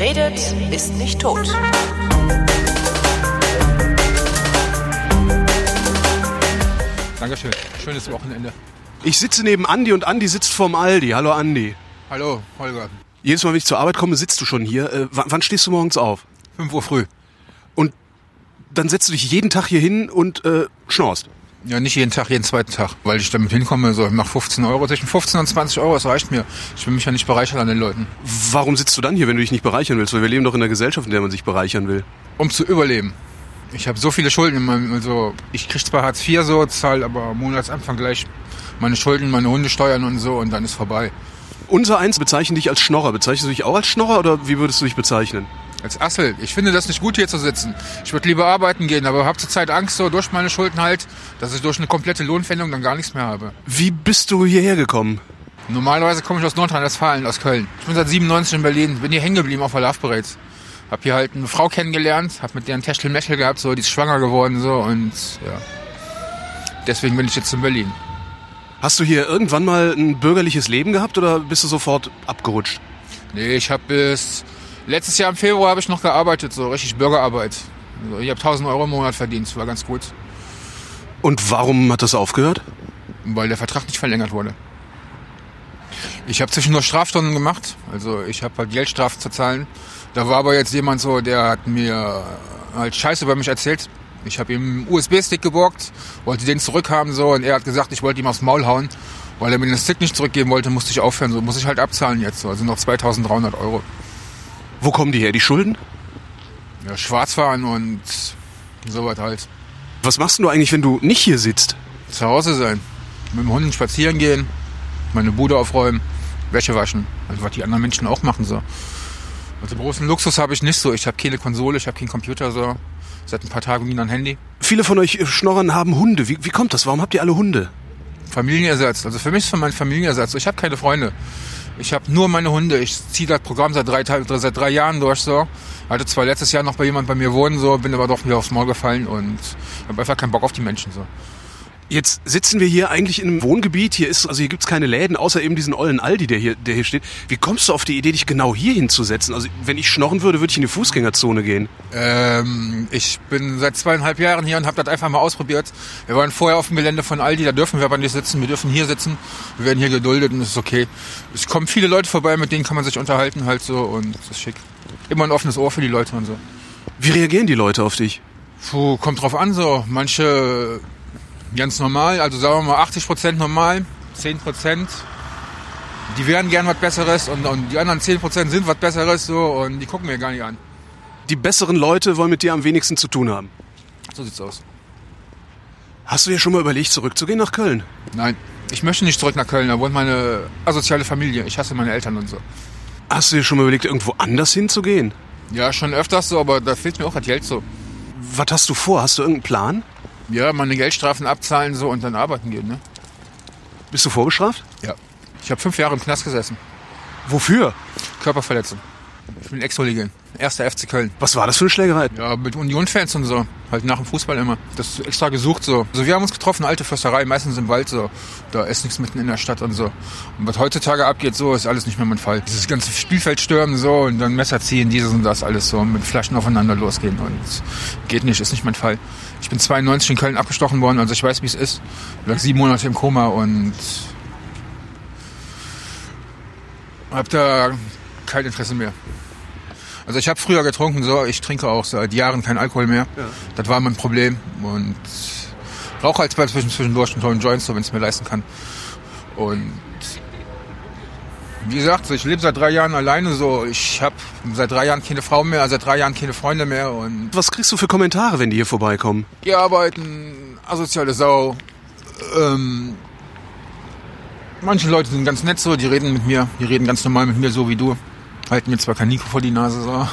Wer redet, ist nicht tot. Dankeschön. Schönes Wochenende. Ich sitze neben Andi und Andi sitzt vorm Aldi. Hallo Andi. Hallo, Holger. Jedes Mal, wenn ich zur Arbeit komme, sitzt du schon hier. Äh, wann, wann stehst du morgens auf? 5 Uhr früh. Und dann setzt du dich jeden Tag hier hin und äh, schnorst. Ja, nicht jeden Tag, jeden zweiten Tag, weil ich damit hinkomme, so, ich mach 15 Euro, zwischen 15 und 20 Euro, das reicht mir. Ich will mich ja nicht bereichern an den Leuten. Warum sitzt du dann hier, wenn du dich nicht bereichern willst? Weil wir leben doch in einer Gesellschaft, in der man sich bereichern will. Um zu überleben. Ich habe so viele Schulden also ich krieg zwar Hartz IV so, zahl aber am Monatsanfang gleich meine Schulden, meine Hundesteuern und so und dann ist vorbei. Unser Eins bezeichnen dich als Schnorrer. Bezeichnest du dich auch als Schnorrer oder wie würdest du dich bezeichnen? Als Assel. Ich finde das nicht gut, hier zu sitzen. Ich würde lieber arbeiten gehen, aber habe zurzeit Angst, so durch meine Schulden halt, dass ich durch eine komplette Lohnpfändung dann gar nichts mehr habe. Wie bist du hierher gekommen? Normalerweise komme ich aus Nordrhein-Westfalen, aus Köln. Ich bin seit 97 in Berlin, bin hier hängen geblieben auf der Love Parades. Hab hier halt eine Frau kennengelernt, hab mit der ein Techtelmechtel gehabt, so, die ist schwanger geworden, so, und, ja. Deswegen bin ich jetzt in Berlin. Hast du hier irgendwann mal ein bürgerliches Leben gehabt oder bist du sofort abgerutscht? Nee, ich habe bis letztes Jahr im Februar habe ich noch gearbeitet, so richtig Bürgerarbeit. Also ich habe 1000 Euro im Monat verdient, das war ganz gut, Und warum hat das aufgehört? weil der Vertrag nicht verlängert wurde. Ich habe zwischendurch Strafstunden gemacht, also ich habe halt Geldstrafen zu zahlen. Da war aber jetzt jemand so, der hat mir halt Scheiße über mich erzählt. Ich habe ihm einen USB-Stick geborgt, wollte den zurückhaben so und er hat gesagt, ich wollte ihm aufs Maul hauen. Weil er mir den Stick nicht zurückgeben wollte, musste ich aufhören. So muss ich halt abzahlen jetzt. So. Also noch 2300 Euro. Wo kommen die her, die Schulden? Ja, Schwarzfahren und sowas halt. Was machst du eigentlich, wenn du nicht hier sitzt? Zu Hause sein. Mit dem Hund spazieren gehen, meine Bude aufräumen, Wäsche waschen. Also was die anderen Menschen auch machen so. Also großen Luxus habe ich nicht so. Ich habe keine Konsole, ich habe keinen Computer so. Seit ein paar Tagen nie ein Handy. Viele von euch Schnorrern haben Hunde. Wie, wie kommt das? Warum habt ihr alle Hunde? Familienersatz. Also für mich ist es mein Familienersatz. Ich habe keine Freunde. Ich habe nur meine Hunde. Ich ziehe das Programm seit drei, seit drei Jahren durch so. Hatte zwar letztes Jahr noch bei jemand bei mir wohnen so, bin aber doch wieder aufs Maul gefallen und habe einfach keinen Bock auf die Menschen so. Jetzt sitzen wir hier eigentlich in einem Wohngebiet. Hier ist, also hier gibt's keine Läden, außer eben diesen ollen Aldi, der hier, der hier steht. Wie kommst du auf die Idee, dich genau hier hinzusetzen? Also wenn ich schnorren würde, würde ich in die Fußgängerzone gehen. Ähm, ich bin seit zweieinhalb Jahren hier und habe das einfach mal ausprobiert. Wir waren vorher auf dem Gelände von Aldi, da dürfen wir aber nicht sitzen, wir dürfen hier sitzen. Wir werden hier geduldet und das ist okay. Es kommen viele Leute vorbei, mit denen kann man sich unterhalten halt so und das ist schick. Immer ein offenes Ohr für die Leute und so. Wie reagieren die Leute auf dich? Puh, kommt drauf an so. Manche ganz normal, also sagen wir mal 80 Prozent normal, 10 Prozent, die wären gern was Besseres und, und die anderen 10 Prozent sind was Besseres so und die gucken mir gar nicht an. Die besseren Leute wollen mit dir am wenigsten zu tun haben. So sieht's aus. Hast du dir schon mal überlegt, zurückzugehen nach Köln? Nein, ich möchte nicht zurück nach Köln, da wohnt meine asoziale Familie. Ich hasse meine Eltern und so. Hast du dir schon mal überlegt, irgendwo anders hinzugehen? Ja, schon öfters so, aber da fehlt mir auch das Geld so. Was hast du vor? Hast du irgendeinen Plan? Ja, meine Geldstrafen abzahlen so und dann arbeiten gehen, ne? Bist du vorgestraft? Ja. Ich habe fünf Jahre im Knast gesessen. Wofür? Körperverletzung. Ich bin Ex-Hooligan. Erster FC Köln. Was war das für eine Schlägerei? Ja, mit Union-Fans und so. Halt nach dem Fußball immer. Das ist extra gesucht so. Also wir haben uns getroffen, alte Försterei, meistens im Wald so. Da ist nichts mitten in der Stadt und so. Und was heutzutage abgeht, so ist alles nicht mehr mein Fall. Dieses ganze Spielfeld stürmen so und dann Messer ziehen, dieses und das alles so. Mit Flaschen aufeinander losgehen und geht nicht, ist nicht mein Fall. Ich bin 92 in Köln abgestochen worden, also ich weiß, wie es ist. Ich lag sieben Monate im Koma und hab da kein Interesse mehr. Also ich habe früher getrunken, so ich trinke auch seit Jahren kein Alkohol mehr. Das war mein Problem und rauche halt zwischen zwischendurch einen tollen Joint, so wenn ich mir leisten kann. Und wie gesagt, ich lebe seit drei Jahren alleine, so ich habe seit drei Jahren keine Frau mehr, seit drei Jahren keine Freunde mehr und Was kriegst du für Kommentare, wenn die hier vorbeikommen? die arbeiten, asoziale Sau. Ähm, manche Leute sind ganz nett so, die reden mit mir, die reden ganz normal mit mir, so wie du. Halten mir zwar kein Nico vor die Nase, so.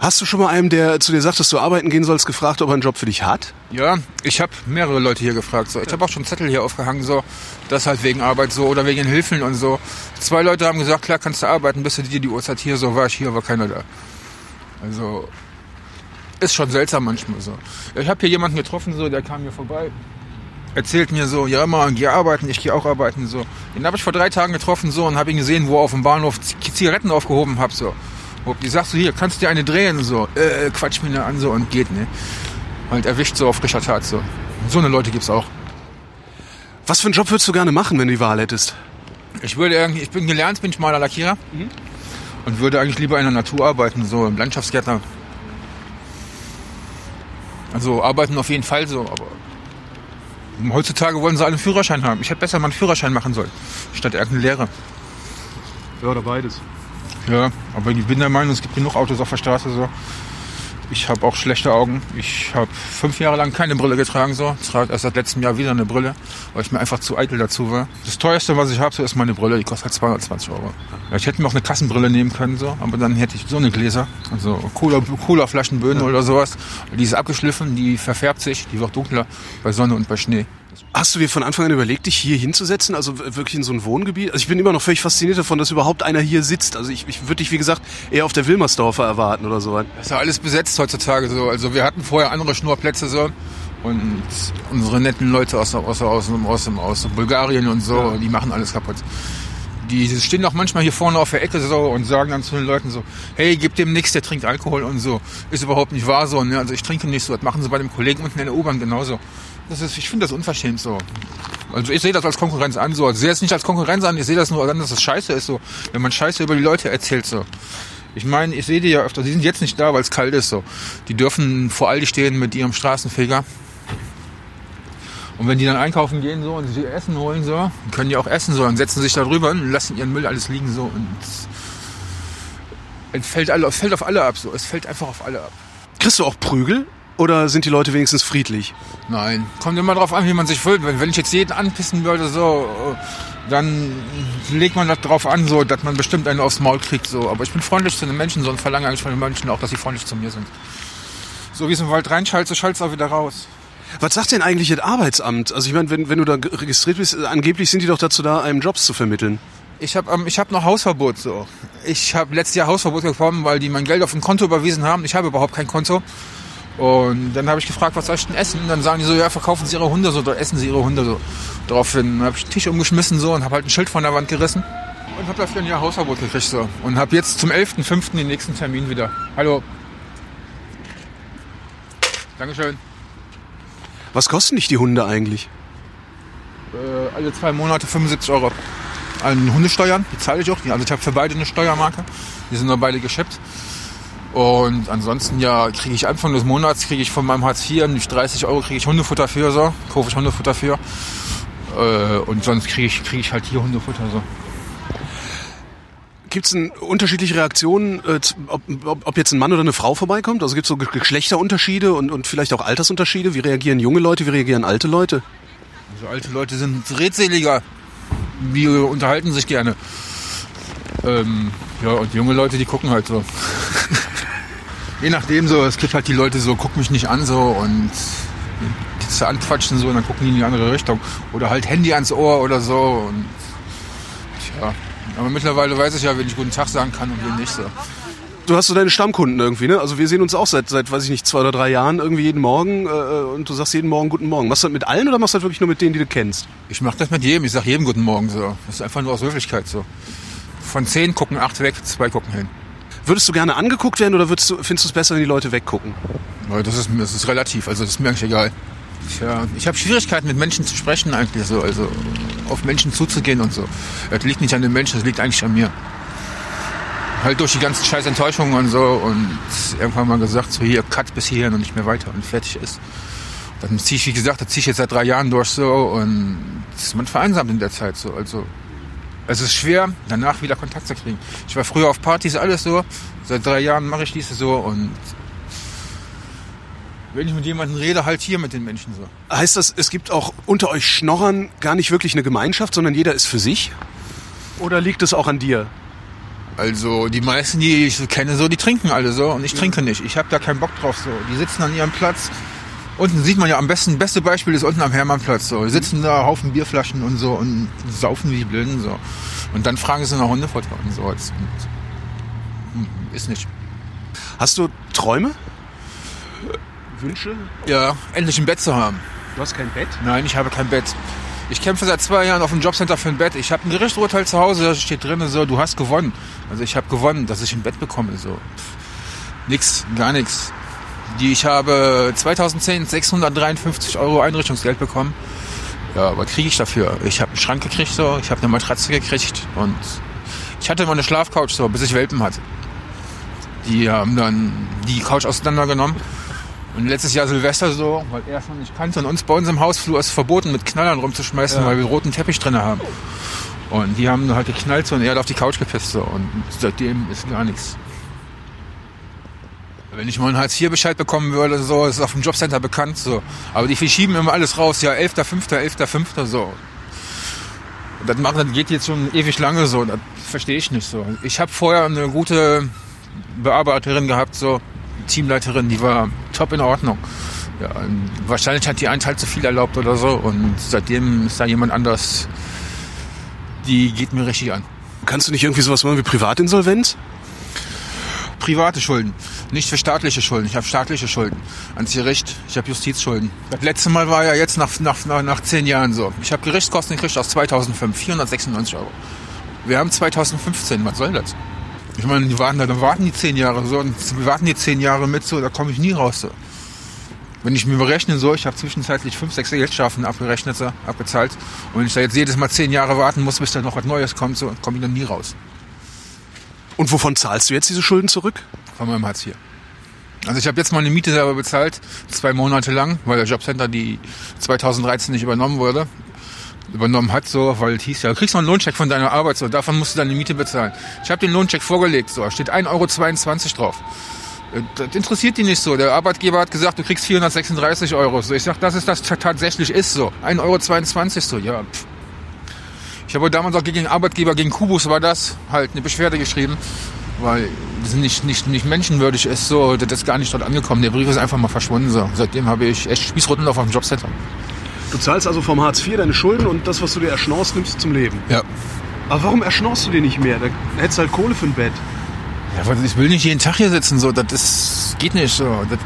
Hast du schon mal einem, der zu dir sagt, dass du arbeiten gehen sollst, gefragt, ob er einen Job für dich hat? Ja, ich habe mehrere Leute hier gefragt. So. Ich habe auch schon Zettel hier aufgehangen, so, das halt wegen Arbeit so oder wegen Hilfen und so. Zwei Leute haben gesagt, klar kannst du arbeiten, bist du dir die Uhrzeit hier, so war ich hier, war keiner da. Also ist schon seltsam manchmal so. Ich habe hier jemanden getroffen, so, der kam hier vorbei, erzählt mir so, ja mal, geh arbeiten, ich gehe auch arbeiten so. Den habe ich vor drei Tagen getroffen so und habe ihn gesehen, wo er auf dem Bahnhof Zigaretten aufgehoben hab so. Die sagst du hier, kannst du dir eine drehen? So, äh, quatsch mich da an so und geht, ne? Halt erwischt so auf frischer Tat so. So eine Leute gibt's auch. Was für einen Job würdest du gerne machen, wenn du die Wahl hättest? Ich würde irgendwie, ich bin gelernt, bin ich Maler Lackierer und würde eigentlich lieber in der Natur arbeiten, so im Landschaftsgärtner. Also arbeiten auf jeden Fall so, aber heutzutage wollen sie alle einen Führerschein haben. Ich hätte besser mal einen Führerschein machen sollen, statt irgendeine Lehre. Ja, oder beides. Ja, aber ich bin der Meinung, es gibt genug Autos auf der Straße so. Ich habe auch schlechte Augen. Ich habe fünf Jahre lang keine Brille getragen so. Ich trage erst seit letztem Jahr wieder eine Brille, weil ich mir einfach zu eitel dazu war. Das teuerste, was ich habe, so ist meine Brille. Die kostet halt 220 Euro. Ja, ich hätte mir auch eine Kassenbrille nehmen können so, aber dann hätte ich so eine Gläser, also Cola, Cola Flaschenböden oder sowas. Die ist abgeschliffen, die verfärbt sich, die wird dunkler bei Sonne und bei Schnee. Hast du dir von Anfang an überlegt, dich hier hinzusetzen? Also wirklich in so ein Wohngebiet? Also ich bin immer noch völlig fasziniert davon, dass überhaupt einer hier sitzt. Also ich, ich würde dich, wie gesagt, eher auf der Wilmersdorfer erwarten oder so. Das ist ja alles besetzt heutzutage so. Also wir hatten vorher andere Schnurplätze so. Und unsere netten Leute aus, aus, aus, aus, aus, aus Bulgarien und so, die machen alles kaputt. Die stehen auch manchmal hier vorne auf der Ecke so und sagen dann zu den Leuten so, hey, gib dem nichts, der trinkt Alkohol und so. Ist überhaupt nicht wahr so. Ne? Also ich trinke nicht so. Das machen sie bei dem Kollegen unten in der U-Bahn genauso. Das ist, ich finde das unverschämt so. Also ich sehe das als Konkurrenz an so. Ich sehe es nicht als Konkurrenz an, ich sehe das nur an, dass es scheiße ist so. Wenn man scheiße über die Leute erzählt so. Ich meine, ich sehe die ja öfter, die sind jetzt nicht da, weil es kalt ist so. Die dürfen vor Aldi stehen mit ihrem Straßenfeger. Und wenn die dann einkaufen gehen so und sich ihr Essen holen so, können die auch essen so und setzen sich da drüber und lassen ihren Müll alles liegen so und es fällt, alle, es fällt auf alle ab so. Es fällt einfach auf alle ab. Kriegst du auch Prügel? Oder sind die Leute wenigstens friedlich? Nein, kommt immer drauf an, wie man sich fühlt. Wenn, wenn ich jetzt jeden anpissen würde, so, dann legt man das drauf an, so, dass man bestimmt einen aufs Maul kriegt, so. Aber ich bin freundlich zu den Menschen, so, und verlange eigentlich von den Menschen auch, dass sie freundlich zu mir sind. So wie es im Wald reinschallt, so schallt es auch wieder raus. Was sagt denn eigentlich das Arbeitsamt? Also ich meine, wenn, wenn du da registriert bist, äh, angeblich sind die doch dazu da, einem Jobs zu vermitteln. Ich habe ähm, hab noch Hausverbot, so. Ich habe letztes Jahr Hausverbot bekommen, weil die mein Geld auf ein Konto überwiesen haben. Ich habe überhaupt kein Konto. Und dann habe ich gefragt, was soll ich denn essen? Und dann sagen die so, ja, verkaufen Sie Ihre Hunde so, oder essen Sie Ihre Hunde so. Daraufhin habe ich den Tisch umgeschmissen so und habe halt ein Schild von der Wand gerissen. Und habe dafür ein Jahr Hausverbot gekriegt so. Und habe jetzt zum 11.05. den nächsten Termin wieder. Hallo. Dankeschön. Was kosten dich die Hunde eigentlich? Äh, alle zwei Monate 75 Euro an Hundesteuern. Die zahle ich auch. Also ich habe für beide eine Steuermarke. Die sind nur beide geschippt. Und ansonsten ja, kriege ich Anfang des Monats kriege ich von meinem Hartz IV nicht 30 Euro kriege ich Hundefutter für so, kaufe ich Hundefutter für. Äh, und sonst kriege ich kriege ich halt hier Hundefutter so. Gibt es unterschiedliche Reaktionen, äh, ob, ob, ob jetzt ein Mann oder eine Frau vorbeikommt? Also gibt es so Ge- Geschlechterunterschiede und, und vielleicht auch Altersunterschiede? Wie reagieren junge Leute, wie reagieren alte Leute? Also alte Leute sind redseliger. Die unterhalten sich gerne. Ähm, ja, und junge Leute, die gucken halt so. Je nachdem so, es gibt halt die Leute so, guck mich nicht an so und die zu anquatschen so und dann gucken die in die andere Richtung. Oder halt Handy ans Ohr oder so und tja. Aber mittlerweile weiß ich ja, wenn ich guten Tag sagen kann und wen nicht so. Du hast so deine Stammkunden irgendwie, ne? Also wir sehen uns auch seit, seit weiß ich nicht, zwei oder drei Jahren irgendwie jeden Morgen äh, und du sagst jeden Morgen guten Morgen. Machst du das mit allen oder machst du das wirklich nur mit denen, die du kennst? Ich mache das mit jedem, ich sag jedem guten Morgen so. Das ist einfach nur aus Höflichkeit so. Von zehn gucken acht weg, zwei gucken hin. Würdest du gerne angeguckt werden oder würdest du, findest du es besser, wenn die Leute weggucken? Ja, Das ist, das ist relativ, also das ist mir eigentlich egal. Tja, ich habe Schwierigkeiten mit Menschen zu sprechen eigentlich so, also auf Menschen zuzugehen und so. Das liegt nicht an den Menschen, das liegt eigentlich an mir. Halt durch die ganzen scheiß Enttäuschungen und so und irgendwann mal gesagt, so hier, cut bis hierhin und nicht mehr weiter und fertig ist. Dann ziehe ich, wie gesagt, das ziehe ich jetzt seit drei Jahren durch so und man vereinsamt in der Zeit so, also es ist schwer, danach wieder Kontakt zu kriegen. Ich war früher auf Partys, alles so. Seit drei Jahren mache ich diese so und wenn ich mit jemandem rede, halt hier mit den Menschen so. Heißt das, es gibt auch unter euch Schnorrern gar nicht wirklich eine Gemeinschaft, sondern jeder ist für sich? Oder liegt es auch an dir? Also die meisten, die ich so kenne, so, die trinken alle so und ich trinke nicht. Ich habe da keinen Bock drauf so. Die sitzen an ihrem Platz. Unten sieht man ja am besten, beste Beispiel ist unten am Hermannplatz so. Die sitzen da, Haufen Bierflaschen und so und saufen wie die Blinden so. Und dann fragen sie nach Hundefutter und so. Das- hm, ist nicht. Hast du Träume? Wünsche? Ja, endlich ein Bett zu haben. Du hast kein Bett? Nein, ich habe kein Bett. Ich kämpfe seit zwei Jahren auf dem Jobcenter für ein Bett. Ich habe ein Gerichtsurteil zu Hause, da steht drin, so, du hast gewonnen. Also ich habe gewonnen, dass ich ein Bett bekomme. So. Nix, gar nichts. Die, ich habe 2010 653 Euro Einrichtungsgeld bekommen. Ja, was kriege ich dafür? Ich habe einen Schrank gekriegt, so, ich habe eine Matratze gekriegt und ich hatte immer eine Schlafcouch, so, bis ich Welpen hatte. Die haben dann die Couch auseinandergenommen. Und letztes Jahr Silvester so, weil er es noch nicht kannte. Und uns bei uns im Hausflur ist verboten, mit Knallern rumzuschmeißen, Ja. weil wir roten Teppich drin haben. Und die haben halt geknallt so und er hat auf die Couch gepisst so. Und seitdem ist gar nichts. Wenn ich mal einen Hartz-IV-Bescheid bekommen würde, so, ist auf dem Jobcenter bekannt, so. Aber die verschieben immer alles raus, ja, 11.05., 11.05., so. Und das, machen, das geht jetzt schon ewig lange so, das verstehe ich nicht so. Ich habe vorher eine gute Bearbeiterin gehabt, so, Teamleiterin, die war top in Ordnung. Ja, wahrscheinlich hat die einen Teil zu viel erlaubt oder so und seitdem ist da jemand anders, die geht mir richtig an. Kannst du nicht irgendwie sowas machen wie Privatinsolvenz? private Schulden, nicht für staatliche Schulden. Ich habe staatliche Schulden ans Gericht. Ich habe Justizschulden. Das letzte Mal war ja jetzt nach, nach, nach, nach zehn Jahren so. Ich habe Gerichtskosten gekriegt aus 2005, 496 Euro. Wir haben 2015, was soll das? Ich meine, die warten, dann warten die zehn Jahre so und warten die zehn Jahre mit so, da komme ich nie raus so. Wenn ich mir berechne so, ich habe zwischenzeitlich fünf, sechs Geldstrafen abgerechnet, so, abgezahlt. Und wenn ich da jetzt jedes Mal zehn Jahre warten muss, bis da noch was Neues kommt, so, komme ich dann nie raus. Und wovon zahlst du jetzt diese Schulden zurück? von meinem Hartz IV. Also ich habe jetzt meine Miete selber bezahlt, zwei Monate lang, weil der Jobcenter die 2013 nicht übernommen wurde. Übernommen hat so, weil es hieß ja, du kriegst noch einen Lohncheck von deiner Arbeit, so, davon musst du deine Miete bezahlen. Ich habe den Lohncheck vorgelegt, so, da steht 1,22 Euro drauf. Äh, Das interessiert die nicht so. Der Arbeitgeber hat gesagt, du kriegst 436 Euro. So, ich sag, das ist das tatsächlich ist so. 1,22 Euro so, ja. Pff. Ich habe damals auch gegen den Arbeitgeber, gegen Kubus war das, halt eine Beschwerde geschrieben, weil das nicht, nicht, nicht menschenwürdig ist, so, das ist gar nicht dort angekommen. Der Brief ist einfach mal verschwunden, so. Seitdem habe ich echt Spießrunden auf dem Jobcenter. Du zahlst also vom Hartz IV deine Schulden und das, was du dir erschnorst, nimmst du zum Leben. Ja. Aber warum erschnorst du dir nicht mehr? Da hättest du halt Kohle für ein Bett. Ja, weil ich will nicht jeden Tag hier sitzen, so, das ist, geht nicht, so. Das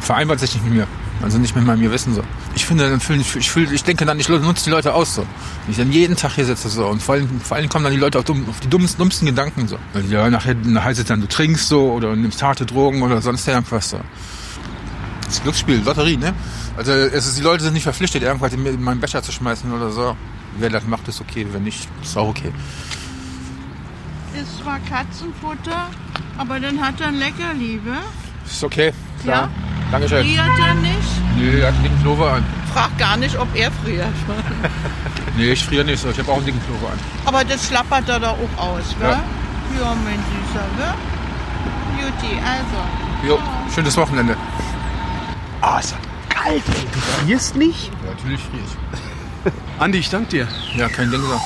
vereinbart sich nicht mit mir. Also nicht mit meinem Gewissen, so. Ich finde, dann fühlen, ich, fühl, ich denke dann, ich nutze die Leute aus, so. Wenn ich dann jeden Tag hier sitze, so. Und vor allem, vor allem kommen dann die Leute auf, dumm, auf die dummsten, dummsten Gedanken, so. Ja, nachher nachher heißt es dann, du trinkst so oder nimmst harte Drogen oder sonst irgendwas, so. Das Glücksspiel, Lotterie, ne? Also, es ist, die Leute sind nicht verpflichtet, irgendwas in in meinen Becher zu schmeißen oder so. Wer das macht, ist okay. Wenn nicht, ist auch okay. Ist zwar Katzenfutter, aber dann hat er ein Leckerli, wa? Ist okay, klar. Dankeschön. Friert er nicht? Nö, er hat einen dicken Pullover an. Frag gar nicht, ob er friert. Nee, ich friere nicht so. Ich habe auch einen dicken Pullover an. Aber das schlappert er da auch aus, wa? Ja. Ja, mein Süßer, wa? Beauty, also. Jo, schönes Wochenende. Ah, ist ja kalt, ey. Du frierst nicht? Ja, natürlich friere ich. Andi, ich danke dir. Ja, kein Ding so.